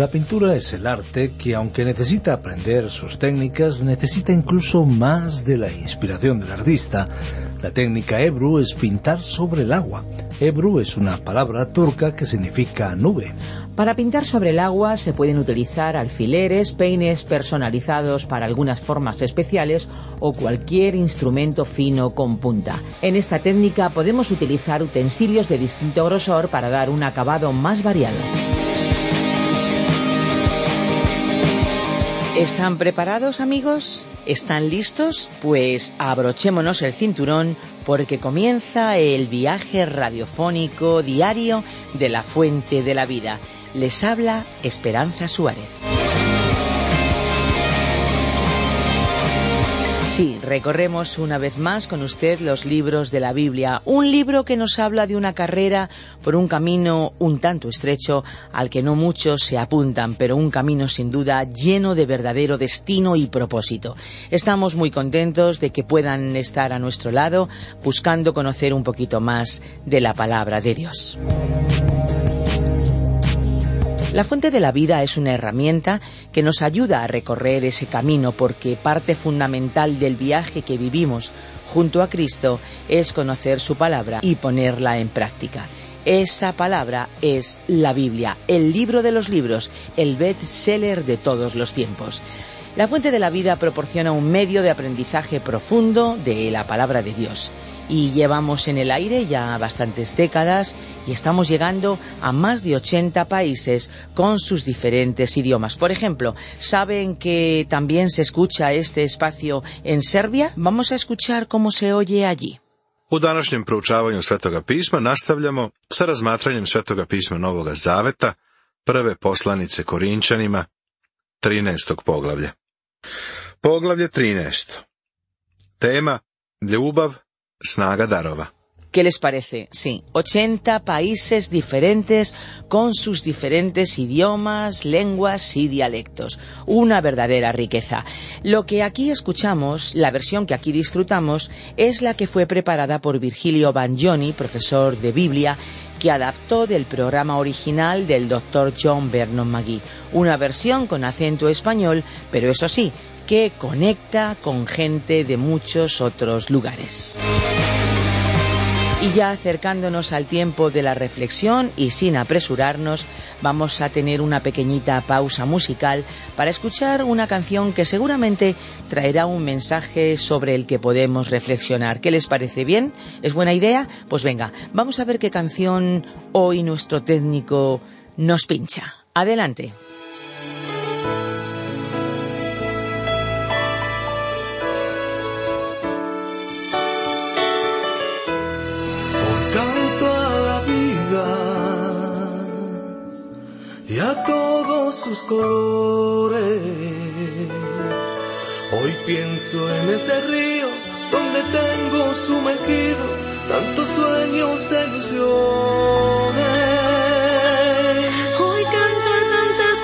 La pintura es el arte que, aunque necesita aprender sus técnicas, necesita incluso más de la inspiración del artista. La técnica Ebru es pintar sobre el agua. Ebru es una palabra turca que significa nube. Para pintar sobre el agua se pueden utilizar alfileres, peines personalizados para algunas formas especiales o cualquier instrumento fino con punta. En esta técnica podemos utilizar utensilios de distinto grosor para dar un acabado más variado. ¿Están preparados amigos? ¿Están listos? Pues abrochémonos el cinturón porque comienza el viaje radiofónico diario de la Fuente de la Vida. Les habla Esperanza Suárez. Sí, recorremos una vez más con usted los libros de la Biblia, un libro que nos habla de una carrera por un camino un tanto estrecho al que no muchos se apuntan, pero un camino sin duda lleno de verdadero destino y propósito. Estamos muy contentos de que puedan estar a nuestro lado buscando conocer un poquito más de la palabra de Dios. La fuente de la vida es una herramienta que nos ayuda a recorrer ese camino porque parte fundamental del viaje que vivimos junto a Cristo es conocer su palabra y ponerla en práctica. Esa palabra es la Biblia, el libro de los libros, el best-seller de todos los tiempos. La fuente de la vida proporciona un medio de aprendizaje profundo de la palabra de Dios. Y llevamos en el aire ya bastantes décadas y estamos llegando a más de 80 países con sus diferentes idiomas. Por ejemplo, ¿saben que también se escucha este espacio en Serbia? Vamos a escuchar cómo se oye allí. U današnjem proučavanju Svetoga pisma nastavljamo sa razmatranjem Svetoga pisma Novoga Zaveta, prve poslanice Korinčanima, 13. poglavlja. Poglavlje 13. Tema Ljubav, snaga darova. ¿Qué les parece? Sí, 80 países diferentes con sus diferentes idiomas, lenguas y dialectos. Una verdadera riqueza. Lo que aquí escuchamos, la versión que aquí disfrutamos, es la que fue preparada por Virgilio Bagnoni, profesor de Biblia, que adaptó del programa original del Dr. John Vernon McGee. Una versión con acento español, pero eso sí, que conecta con gente de muchos otros lugares. Y ya acercándonos al tiempo de la reflexión y sin apresurarnos, vamos a tener una pequeñita pausa musical para escuchar una canción que seguramente traerá un mensaje sobre el que podemos reflexionar. ¿Qué les parece bien? ¿Es buena idea? Pues venga, vamos a ver qué canción hoy nuestro técnico nos pincha. Adelante. Sus colores. Hoy pienso en ese río donde tengo sumergido tantos sueños e ilusiones. Hoy canto en tantas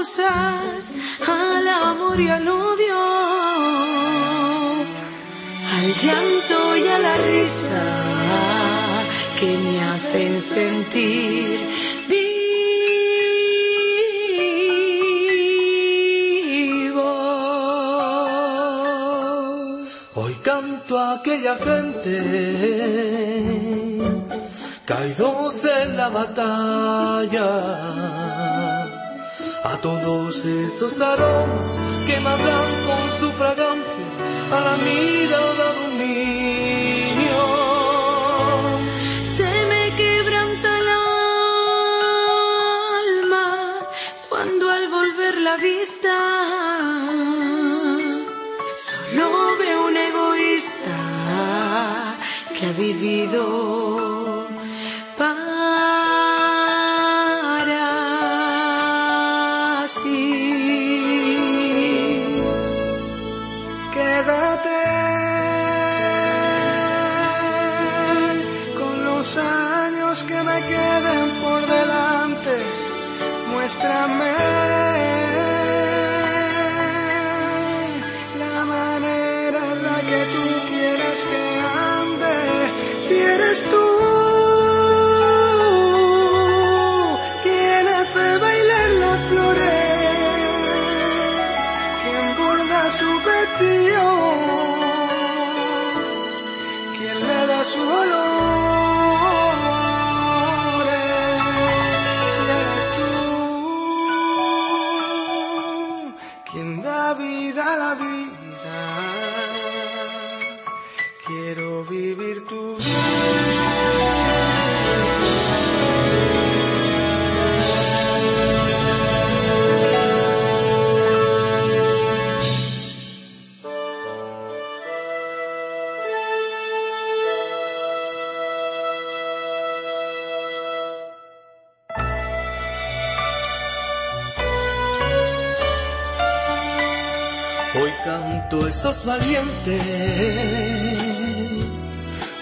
cosas, al amor y al odio, al llanto y a la risa que me hacen sentir aquella gente caídos en la batalla, a todos esos aromas que mandan con su fragancia a la mirada de un vivido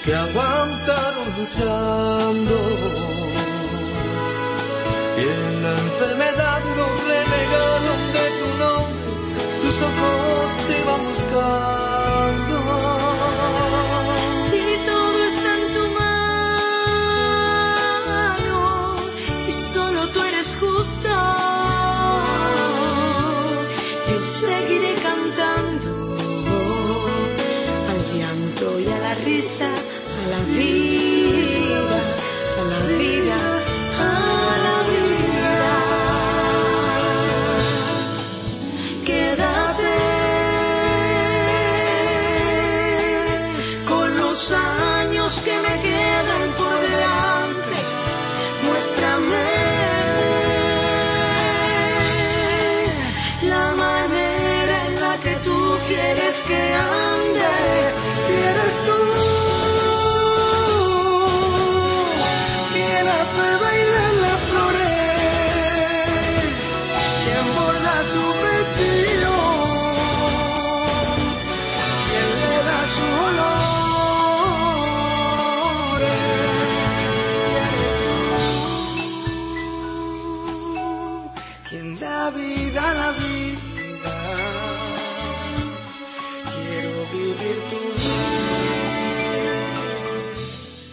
que aguantaron luchando. Y en la enfermedad no renegaron de tu nombre, sus ojos te iban buscando. Quieres que ande. Si eres tú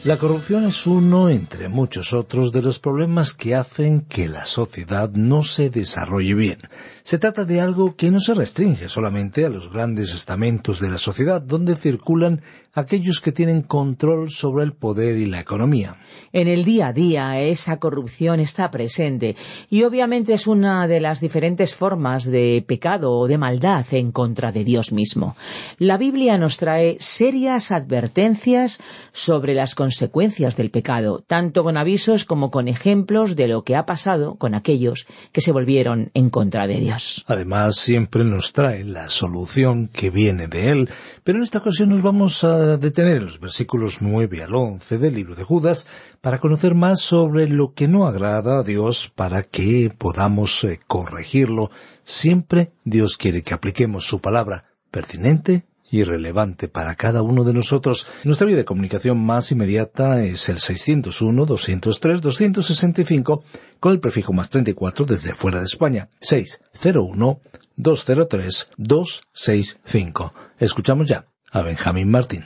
La corrupción es uno, entre muchos otros, de los problemas que hacen que la sociedad no se desarrolle bien. Se trata de algo que no se restringe solamente a los grandes estamentos de la sociedad, donde circulan aquellos que tienen control sobre el poder y la economía. En el día a día esa corrupción está presente y obviamente es una de las diferentes formas de pecado o de maldad en contra de Dios mismo. La Biblia nos trae serias advertencias sobre las consecuencias del pecado, tanto con avisos como con ejemplos de lo que ha pasado con aquellos que se volvieron en contra de Dios. Además, siempre nos trae la solución que viene de él, pero en esta ocasión nos vamos a detener en los versículos 9 al 11 del libro de Judas para conocer más sobre lo que no agrada a Dios para que podamos eh, corregirlo. Siempre Dios quiere que apliquemos su palabra pertinente y relevante para cada uno de nosotros. Nuestra vía de comunicación más inmediata es el 601-203-265 con el prefijo más 34 desde fuera de España. 601-203-265. Escuchamos ya a Benjamín Martín.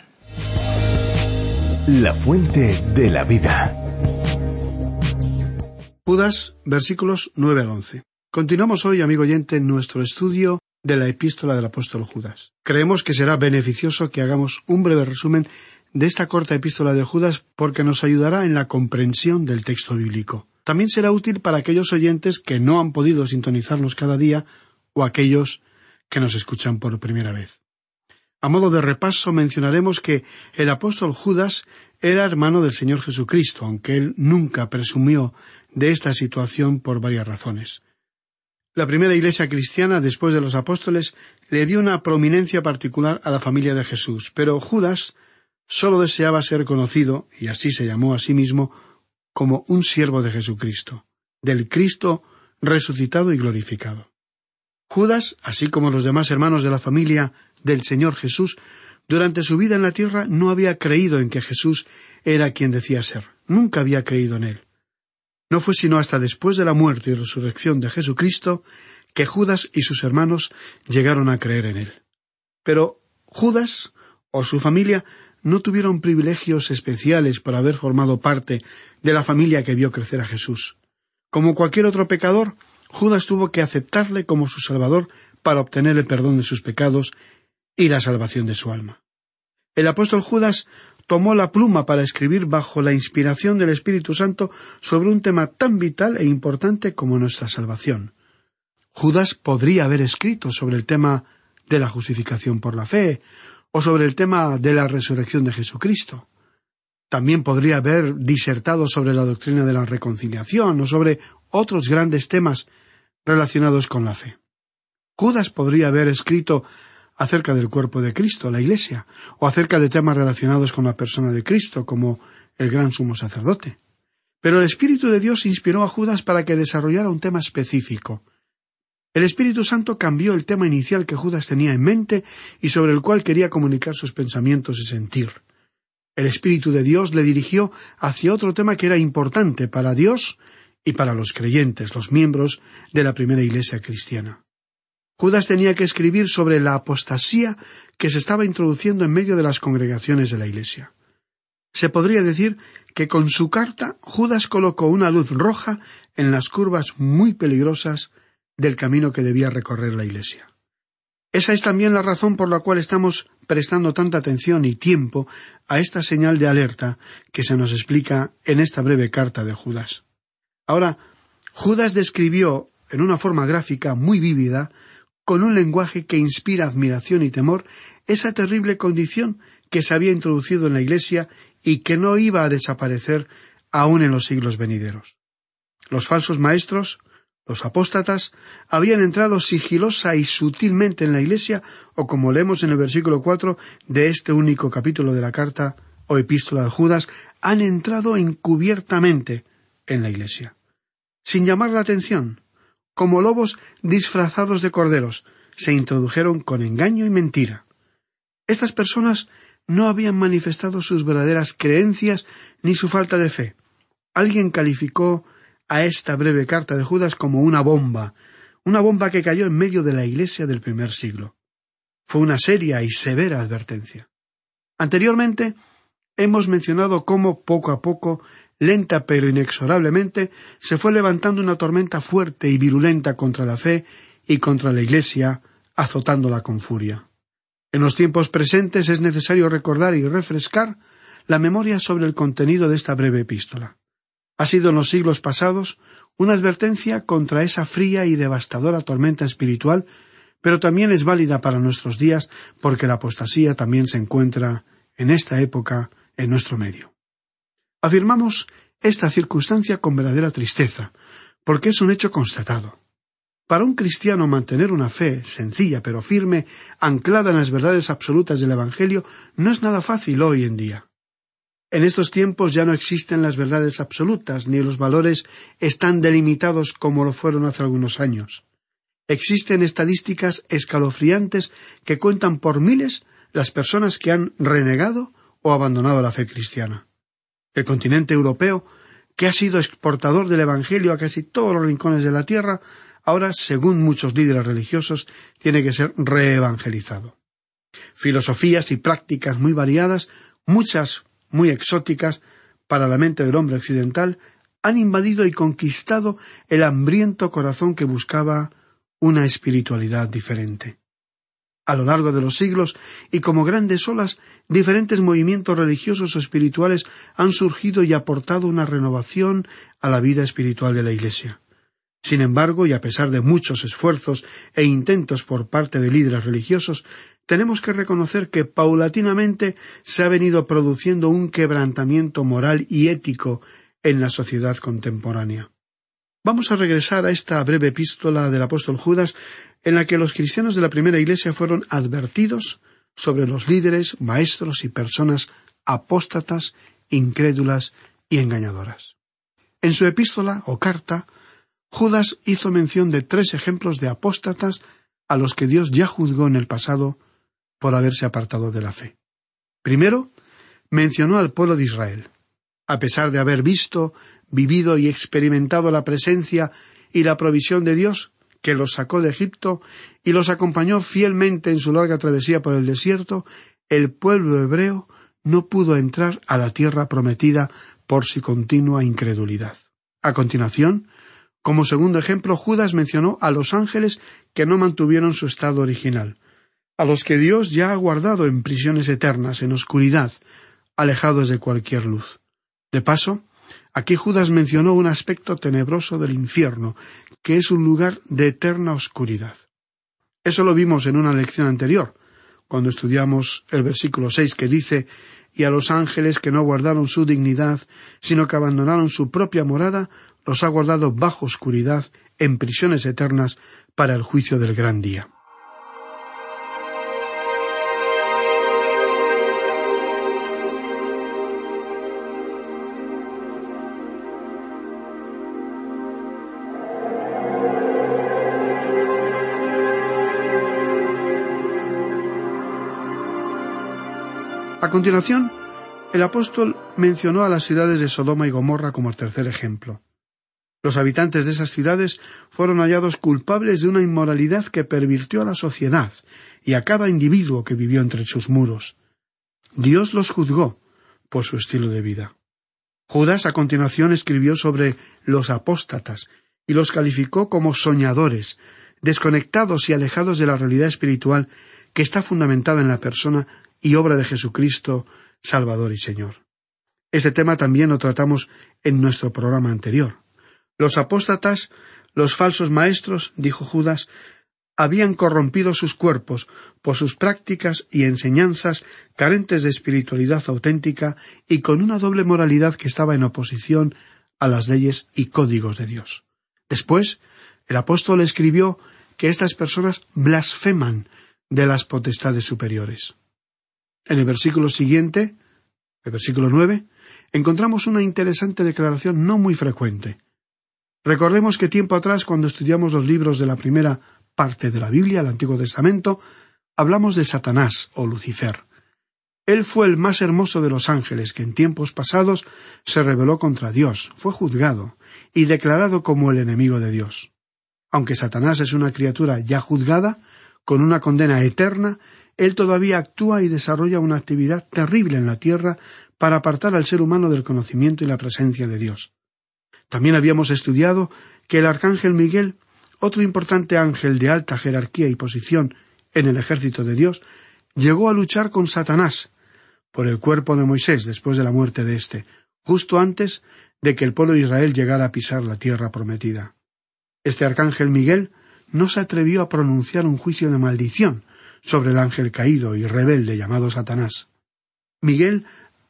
La fuente de la vida. Judas, versículos 9 al 11. Continuamos hoy, amigo oyente, en nuestro estudio de la epístola del apóstol Judas. Creemos que será beneficioso que hagamos un breve resumen de esta corta epístola de Judas porque nos ayudará en la comprensión del texto bíblico. También será útil para aquellos oyentes que no han podido sintonizarnos cada día o aquellos que nos escuchan por primera vez. A modo de repaso mencionaremos que el apóstol Judas era hermano del Señor Jesucristo, aunque él nunca presumió de esta situación por varias razones. La primera iglesia cristiana, después de los apóstoles, le dio una prominencia particular a la familia de Jesús, pero Judas sólo deseaba ser conocido, y así se llamó a sí mismo, como un siervo de Jesucristo, del Cristo resucitado y glorificado. Judas, así como los demás hermanos de la familia del Señor Jesús, durante su vida en la tierra no había creído en que Jesús era quien decía ser, nunca había creído en él. No fue sino hasta después de la muerte y resurrección de Jesucristo que Judas y sus hermanos llegaron a creer en él. Pero Judas o su familia no tuvieron privilegios especiales por haber formado parte de la familia que vio crecer a Jesús. Como cualquier otro pecador, Judas tuvo que aceptarle como su Salvador para obtener el perdón de sus pecados y la salvación de su alma. El apóstol Judas tomó la pluma para escribir bajo la inspiración del Espíritu Santo sobre un tema tan vital e importante como nuestra salvación. Judas podría haber escrito sobre el tema de la justificación por la fe, o sobre el tema de la resurrección de Jesucristo. También podría haber disertado sobre la doctrina de la reconciliación o sobre otros grandes temas relacionados con la fe. Judas podría haber escrito acerca del cuerpo de Cristo, la Iglesia, o acerca de temas relacionados con la persona de Cristo, como el gran sumo sacerdote. Pero el Espíritu de Dios inspiró a Judas para que desarrollara un tema específico. El Espíritu Santo cambió el tema inicial que Judas tenía en mente y sobre el cual quería comunicar sus pensamientos y sentir. El Espíritu de Dios le dirigió hacia otro tema que era importante para Dios y para los creyentes, los miembros de la primera iglesia cristiana. Judas tenía que escribir sobre la apostasía que se estaba introduciendo en medio de las congregaciones de la Iglesia. Se podría decir que con su carta Judas colocó una luz roja en las curvas muy peligrosas del camino que debía recorrer la Iglesia. Esa es también la razón por la cual estamos prestando tanta atención y tiempo a esta señal de alerta que se nos explica en esta breve carta de Judas. Ahora, Judas describió en una forma gráfica muy vívida con un lenguaje que inspira admiración y temor, esa terrible condición que se había introducido en la Iglesia y que no iba a desaparecer aún en los siglos venideros. Los falsos maestros, los apóstatas, habían entrado sigilosa y sutilmente en la Iglesia, o como leemos en el versículo cuatro de este único capítulo de la carta o epístola de Judas, han entrado encubiertamente en la Iglesia. Sin llamar la atención, como lobos disfrazados de corderos, se introdujeron con engaño y mentira. Estas personas no habían manifestado sus verdaderas creencias ni su falta de fe. Alguien calificó a esta breve carta de Judas como una bomba, una bomba que cayó en medio de la iglesia del primer siglo. Fue una seria y severa advertencia. Anteriormente hemos mencionado cómo poco a poco lenta pero inexorablemente, se fue levantando una tormenta fuerte y virulenta contra la fe y contra la Iglesia, azotándola con furia. En los tiempos presentes es necesario recordar y refrescar la memoria sobre el contenido de esta breve epístola. Ha sido en los siglos pasados una advertencia contra esa fría y devastadora tormenta espiritual, pero también es válida para nuestros días porque la apostasía también se encuentra en esta época en nuestro medio. Afirmamos esta circunstancia con verdadera tristeza, porque es un hecho constatado. Para un cristiano mantener una fe sencilla pero firme, anclada en las verdades absolutas del Evangelio, no es nada fácil hoy en día. En estos tiempos ya no existen las verdades absolutas, ni los valores están delimitados como lo fueron hace algunos años. Existen estadísticas escalofriantes que cuentan por miles las personas que han renegado o abandonado la fe cristiana. El continente europeo, que ha sido exportador del Evangelio a casi todos los rincones de la tierra, ahora, según muchos líderes religiosos, tiene que ser reevangelizado. Filosofías y prácticas muy variadas, muchas muy exóticas para la mente del hombre occidental, han invadido y conquistado el hambriento corazón que buscaba una espiritualidad diferente. A lo largo de los siglos y como grandes olas, diferentes movimientos religiosos o espirituales han surgido y aportado una renovación a la vida espiritual de la Iglesia. Sin embargo, y a pesar de muchos esfuerzos e intentos por parte de líderes religiosos, tenemos que reconocer que paulatinamente se ha venido produciendo un quebrantamiento moral y ético en la sociedad contemporánea. Vamos a regresar a esta breve epístola del apóstol Judas en la que los cristianos de la primera iglesia fueron advertidos sobre los líderes, maestros y personas apóstatas, incrédulas y engañadoras. En su epístola o carta, Judas hizo mención de tres ejemplos de apóstatas a los que Dios ya juzgó en el pasado por haberse apartado de la fe. Primero, mencionó al pueblo de Israel. A pesar de haber visto, vivido y experimentado la presencia y la provisión de Dios, que los sacó de Egipto y los acompañó fielmente en su larga travesía por el desierto, el pueblo hebreo no pudo entrar a la tierra prometida por su continua incredulidad. A continuación, como segundo ejemplo, Judas mencionó a los ángeles que no mantuvieron su estado original, a los que Dios ya ha guardado en prisiones eternas, en oscuridad, alejados de cualquier luz. De paso, aquí Judas mencionó un aspecto tenebroso del infierno, que es un lugar de eterna oscuridad. Eso lo vimos en una lección anterior, cuando estudiamos el versículo seis que dice y a los ángeles que no guardaron su dignidad, sino que abandonaron su propia morada, los ha guardado bajo oscuridad, en prisiones eternas, para el juicio del gran día. Continuación, el apóstol mencionó a las ciudades de Sodoma y Gomorra como el tercer ejemplo. Los habitantes de esas ciudades fueron hallados culpables de una inmoralidad que pervirtió a la sociedad y a cada individuo que vivió entre sus muros. Dios los juzgó por su estilo de vida. Judas a continuación escribió sobre los apóstatas y los calificó como soñadores, desconectados y alejados de la realidad espiritual que está fundamentada en la persona y obra de Jesucristo, Salvador y Señor. Este tema también lo tratamos en nuestro programa anterior. Los apóstatas, los falsos maestros, dijo Judas, habían corrompido sus cuerpos por sus prácticas y enseñanzas carentes de espiritualidad auténtica y con una doble moralidad que estaba en oposición a las leyes y códigos de Dios. Después, el apóstol escribió que estas personas blasfeman de las potestades superiores. En el versículo siguiente, el versículo nueve, encontramos una interesante declaración no muy frecuente. Recordemos que tiempo atrás, cuando estudiamos los libros de la primera parte de la Biblia, el Antiguo Testamento, hablamos de Satanás o Lucifer. Él fue el más hermoso de los ángeles que en tiempos pasados se rebeló contra Dios, fue juzgado y declarado como el enemigo de Dios. Aunque Satanás es una criatura ya juzgada, con una condena eterna, él todavía actúa y desarrolla una actividad terrible en la tierra para apartar al ser humano del conocimiento y la presencia de Dios. También habíamos estudiado que el arcángel Miguel, otro importante ángel de alta jerarquía y posición en el ejército de Dios, llegó a luchar con Satanás por el cuerpo de Moisés después de la muerte de éste, justo antes de que el pueblo de Israel llegara a pisar la tierra prometida. Este arcángel Miguel no se atrevió a pronunciar un juicio de maldición sobre el ángel caído y rebelde llamado Satanás. Miguel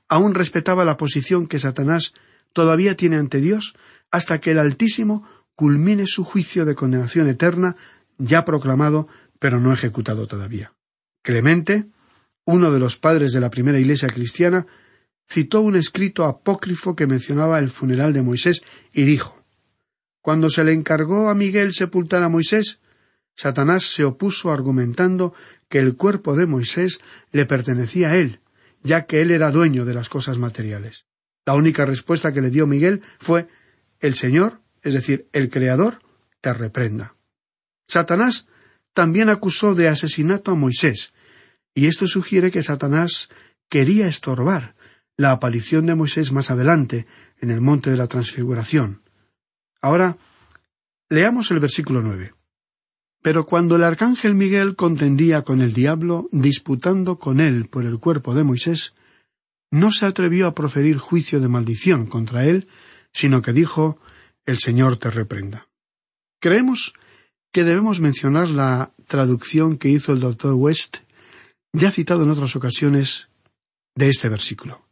aún respetaba la posición que Satanás todavía tiene ante Dios hasta que el Altísimo culmine su juicio de condenación eterna, ya proclamado, pero no ejecutado todavía. Clemente, uno de los padres de la primera iglesia cristiana, citó un escrito apócrifo que mencionaba el funeral de Moisés y dijo Cuando se le encargó a Miguel sepultar a Moisés, Satanás se opuso argumentando que el cuerpo de Moisés le pertenecía a él, ya que él era dueño de las cosas materiales. La única respuesta que le dio Miguel fue el Señor, es decir, el Creador, te reprenda. Satanás también acusó de asesinato a Moisés, y esto sugiere que Satanás quería estorbar la aparición de Moisés más adelante, en el monte de la transfiguración. Ahora, leamos el versículo nueve. Pero cuando el arcángel Miguel contendía con el diablo, disputando con él por el cuerpo de Moisés, no se atrevió a proferir juicio de maldición contra él, sino que dijo El Señor te reprenda. Creemos que debemos mencionar la traducción que hizo el doctor West, ya citado en otras ocasiones, de este versículo.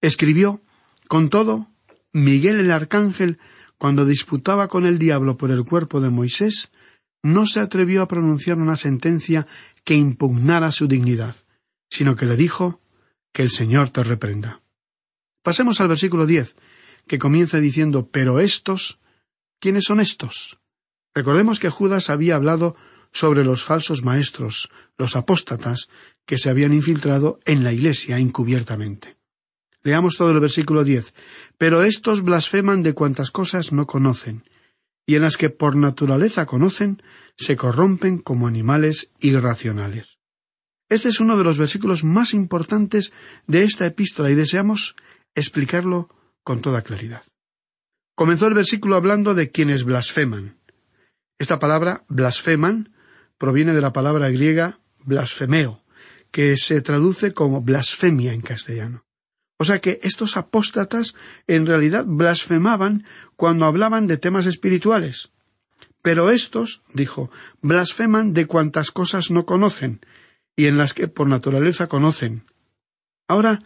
Escribió Con todo, Miguel el arcángel, cuando disputaba con el diablo por el cuerpo de Moisés, no se atrevió a pronunciar una sentencia que impugnara su dignidad, sino que le dijo que el Señor te reprenda. Pasemos al versículo diez, que comienza diciendo Pero estos ¿quiénes son estos? Recordemos que Judas había hablado sobre los falsos maestros, los apóstatas, que se habían infiltrado en la Iglesia encubiertamente. Leamos todo el versículo diez. Pero estos blasfeman de cuantas cosas no conocen, y en las que por naturaleza conocen, se corrompen como animales irracionales. Este es uno de los versículos más importantes de esta epístola y deseamos explicarlo con toda claridad. Comenzó el versículo hablando de quienes blasfeman. Esta palabra blasfeman proviene de la palabra griega blasfemeo, que se traduce como blasfemia en castellano. O sea que estos apóstatas en realidad blasfemaban cuando hablaban de temas espirituales. Pero estos, dijo, blasfeman de cuantas cosas no conocen, y en las que por naturaleza conocen. Ahora,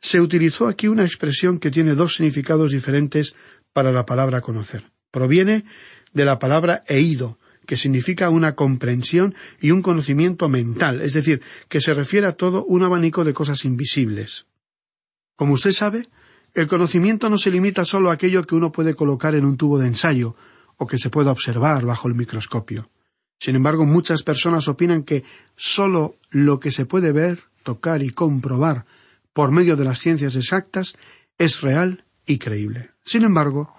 se utilizó aquí una expresión que tiene dos significados diferentes para la palabra conocer. Proviene de la palabra eido, que significa una comprensión y un conocimiento mental, es decir, que se refiere a todo un abanico de cosas invisibles. Como usted sabe, el conocimiento no se limita solo a aquello que uno puede colocar en un tubo de ensayo o que se pueda observar bajo el microscopio. Sin embargo, muchas personas opinan que sólo lo que se puede ver, tocar y comprobar por medio de las ciencias exactas es real y creíble. Sin embargo,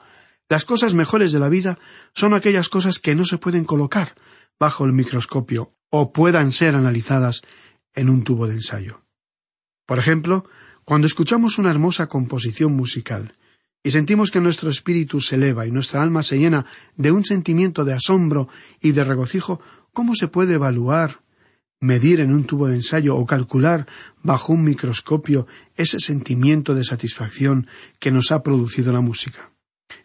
las cosas mejores de la vida son aquellas cosas que no se pueden colocar bajo el microscopio o puedan ser analizadas en un tubo de ensayo. Por ejemplo, cuando escuchamos una hermosa composición musical y sentimos que nuestro espíritu se eleva y nuestra alma se llena de un sentimiento de asombro y de regocijo, ¿cómo se puede evaluar, medir en un tubo de ensayo o calcular bajo un microscopio ese sentimiento de satisfacción que nos ha producido la música?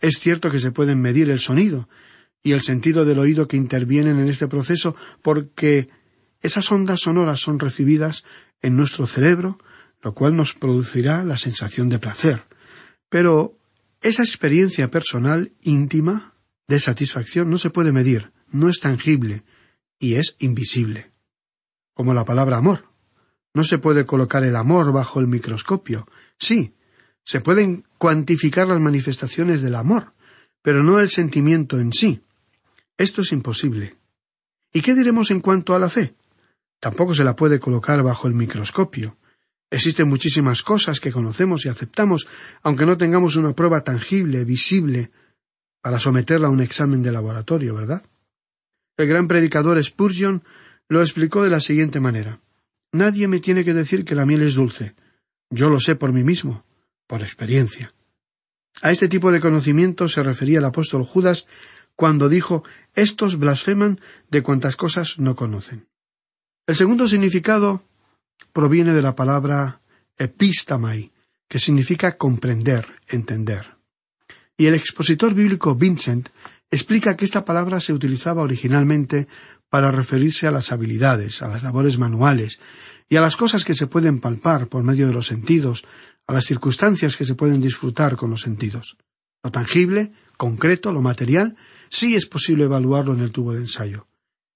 Es cierto que se pueden medir el sonido y el sentido del oído que intervienen en este proceso porque esas ondas sonoras son recibidas en nuestro cerebro, lo cual nos producirá la sensación de placer. Pero esa experiencia personal íntima de satisfacción no se puede medir, no es tangible y es invisible. Como la palabra amor. No se puede colocar el amor bajo el microscopio. Sí, se pueden cuantificar las manifestaciones del amor, pero no el sentimiento en sí. Esto es imposible. ¿Y qué diremos en cuanto a la fe? Tampoco se la puede colocar bajo el microscopio. Existen muchísimas cosas que conocemos y aceptamos, aunque no tengamos una prueba tangible, visible, para someterla a un examen de laboratorio, ¿verdad? El gran predicador Spurgeon lo explicó de la siguiente manera. Nadie me tiene que decir que la miel es dulce. Yo lo sé por mí mismo por experiencia. A este tipo de conocimiento se refería el apóstol Judas cuando dijo Estos blasfeman de cuantas cosas no conocen. El segundo significado proviene de la palabra epistamai, que significa comprender, entender. Y el expositor bíblico Vincent explica que esta palabra se utilizaba originalmente para referirse a las habilidades, a las labores manuales y a las cosas que se pueden palpar por medio de los sentidos, a las circunstancias que se pueden disfrutar con los sentidos. Lo tangible, concreto, lo material, sí es posible evaluarlo en el tubo de ensayo.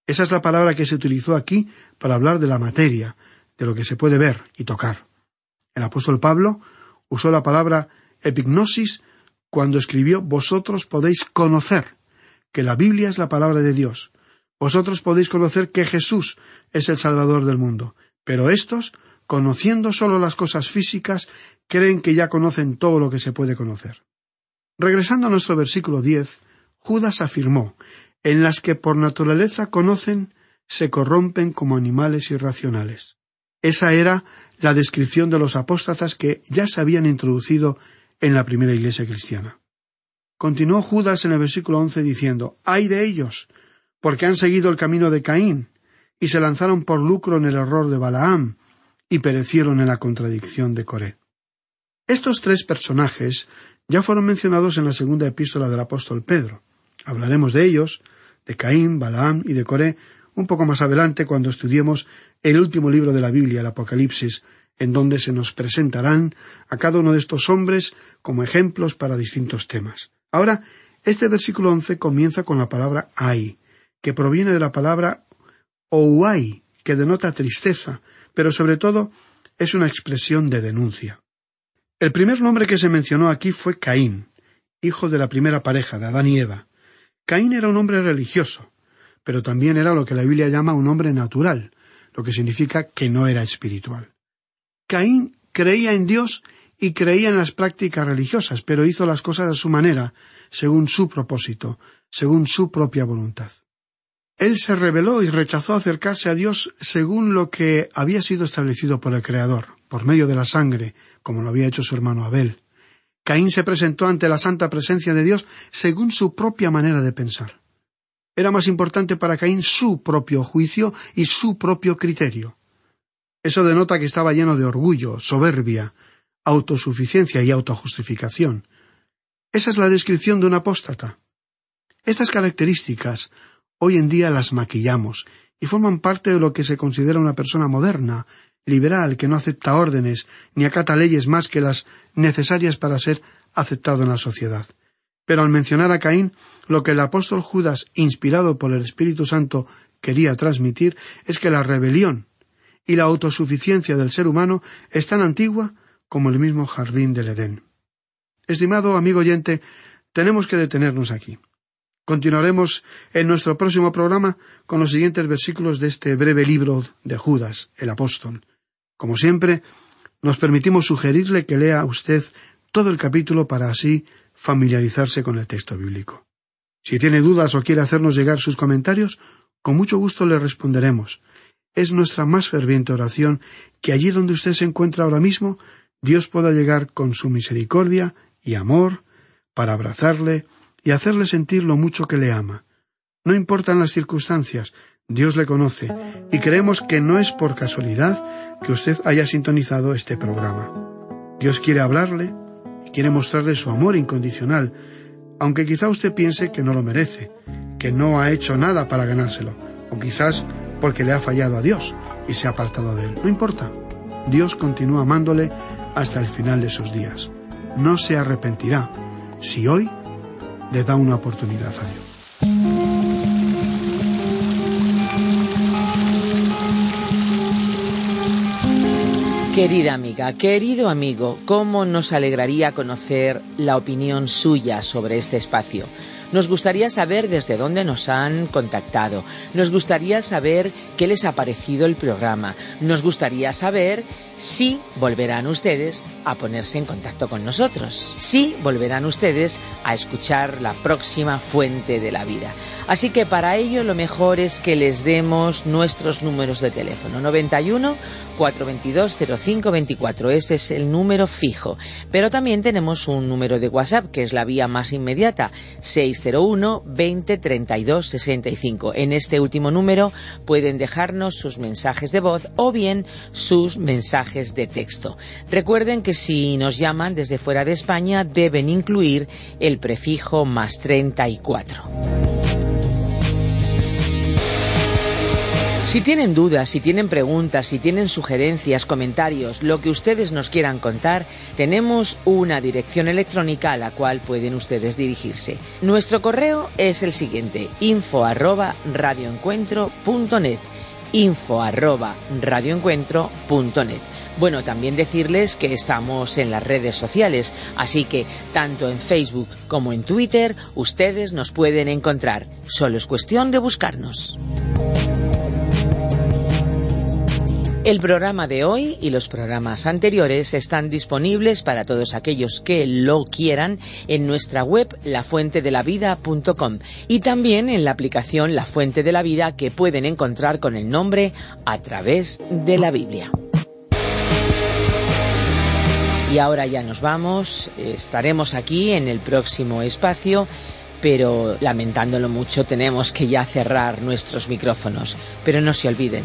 Esa es la palabra que se utilizó aquí para hablar de la materia, de lo que se puede ver y tocar. El apóstol Pablo usó la palabra epignosis cuando escribió Vosotros podéis conocer que la Biblia es la palabra de Dios. Vosotros podéis conocer que Jesús es el Salvador del mundo. Pero estos, conociendo solo las cosas físicas, creen que ya conocen todo lo que se puede conocer. Regresando a nuestro versículo diez, Judas afirmó en las que por naturaleza conocen se corrompen como animales irracionales. Esa era la descripción de los apóstatas que ya se habían introducido en la primera iglesia cristiana. Continuó Judas en el versículo once diciendo Ay de ellos, porque han seguido el camino de Caín, y se lanzaron por lucro en el error de Balaam, y perecieron en la contradicción de Coré. Estos tres personajes ya fueron mencionados en la segunda epístola del apóstol Pedro. Hablaremos de ellos, de Caín, Balaam y de Coré, un poco más adelante cuando estudiemos el último libro de la Biblia, el Apocalipsis, en donde se nos presentarán a cada uno de estos hombres como ejemplos para distintos temas. Ahora, este versículo once comienza con la palabra ay, que proviene de la palabra ouai, que denota tristeza, pero sobre todo es una expresión de denuncia. El primer nombre que se mencionó aquí fue Caín, hijo de la primera pareja de Adán y Eva. Caín era un hombre religioso, pero también era lo que la Biblia llama un hombre natural, lo que significa que no era espiritual. Caín creía en Dios y creía en las prácticas religiosas, pero hizo las cosas a su manera, según su propósito, según su propia voluntad. Él se rebeló y rechazó acercarse a Dios según lo que había sido establecido por el Creador, por medio de la sangre, como lo había hecho su hermano Abel. Caín se presentó ante la santa presencia de Dios según su propia manera de pensar. Era más importante para Caín su propio juicio y su propio criterio. Eso denota que estaba lleno de orgullo, soberbia, autosuficiencia y autojustificación. Esa es la descripción de un apóstata. Estas características hoy en día las maquillamos y forman parte de lo que se considera una persona moderna, liberal, que no acepta órdenes ni acata leyes más que las necesarias para ser aceptado en la sociedad. Pero al mencionar a Caín, lo que el apóstol Judas, inspirado por el Espíritu Santo, quería transmitir es que la rebelión y la autosuficiencia del ser humano es tan antigua como el mismo jardín del Edén. Estimado amigo oyente, tenemos que detenernos aquí. Continuaremos en nuestro próximo programa con los siguientes versículos de este breve libro de Judas, el apóstol. Como siempre, nos permitimos sugerirle que lea usted todo el capítulo para así familiarizarse con el texto bíblico. Si tiene dudas o quiere hacernos llegar sus comentarios, con mucho gusto le responderemos. Es nuestra más ferviente oración que allí donde usted se encuentra ahora mismo, Dios pueda llegar con su misericordia y amor para abrazarle y hacerle sentir lo mucho que le ama. No importan las circunstancias, Dios le conoce y creemos que no es por casualidad que usted haya sintonizado este programa. Dios quiere hablarle quiere mostrarle su amor incondicional, aunque quizá usted piense que no lo merece, que no ha hecho nada para ganárselo, o quizás porque le ha fallado a Dios y se ha apartado de él. No importa. Dios continúa amándole hasta el final de sus días. No se arrepentirá si hoy le da una oportunidad a Dios. Querida amiga, querido amigo, ¿cómo nos alegraría conocer la opinión suya sobre este espacio? Nos gustaría saber desde dónde nos han contactado. Nos gustaría saber qué les ha parecido el programa. Nos gustaría saber si volverán ustedes a ponerse en contacto con nosotros. Si volverán ustedes a escuchar la próxima fuente de la vida. Así que para ello lo mejor es que les demos nuestros números de teléfono. 91 422 0524. Ese es el número fijo. Pero también tenemos un número de WhatsApp que es la vía más inmediata. 601 20 32 65. En este último número pueden dejarnos sus mensajes de voz o bien sus mensajes de texto. Recuerden que si nos llaman desde fuera de España deben incluir el prefijo más 34. Si tienen dudas, si tienen preguntas, si tienen sugerencias, comentarios, lo que ustedes nos quieran contar, tenemos una dirección electrónica a la cual pueden ustedes dirigirse. Nuestro correo es el siguiente, info arroba radioencuentro.net info radioencuentro.net. Bueno, también decirles que estamos en las redes sociales, así que tanto en Facebook como en Twitter ustedes nos pueden encontrar. Solo es cuestión de buscarnos. El programa de hoy y los programas anteriores están disponibles para todos aquellos que lo quieran en nuestra web lafuentedelavida.com y también en la aplicación La Fuente de la Vida que pueden encontrar con el nombre a través de la Biblia. Y ahora ya nos vamos, estaremos aquí en el próximo espacio pero lamentándolo mucho tenemos que ya cerrar nuestros micrófonos. Pero no se olviden,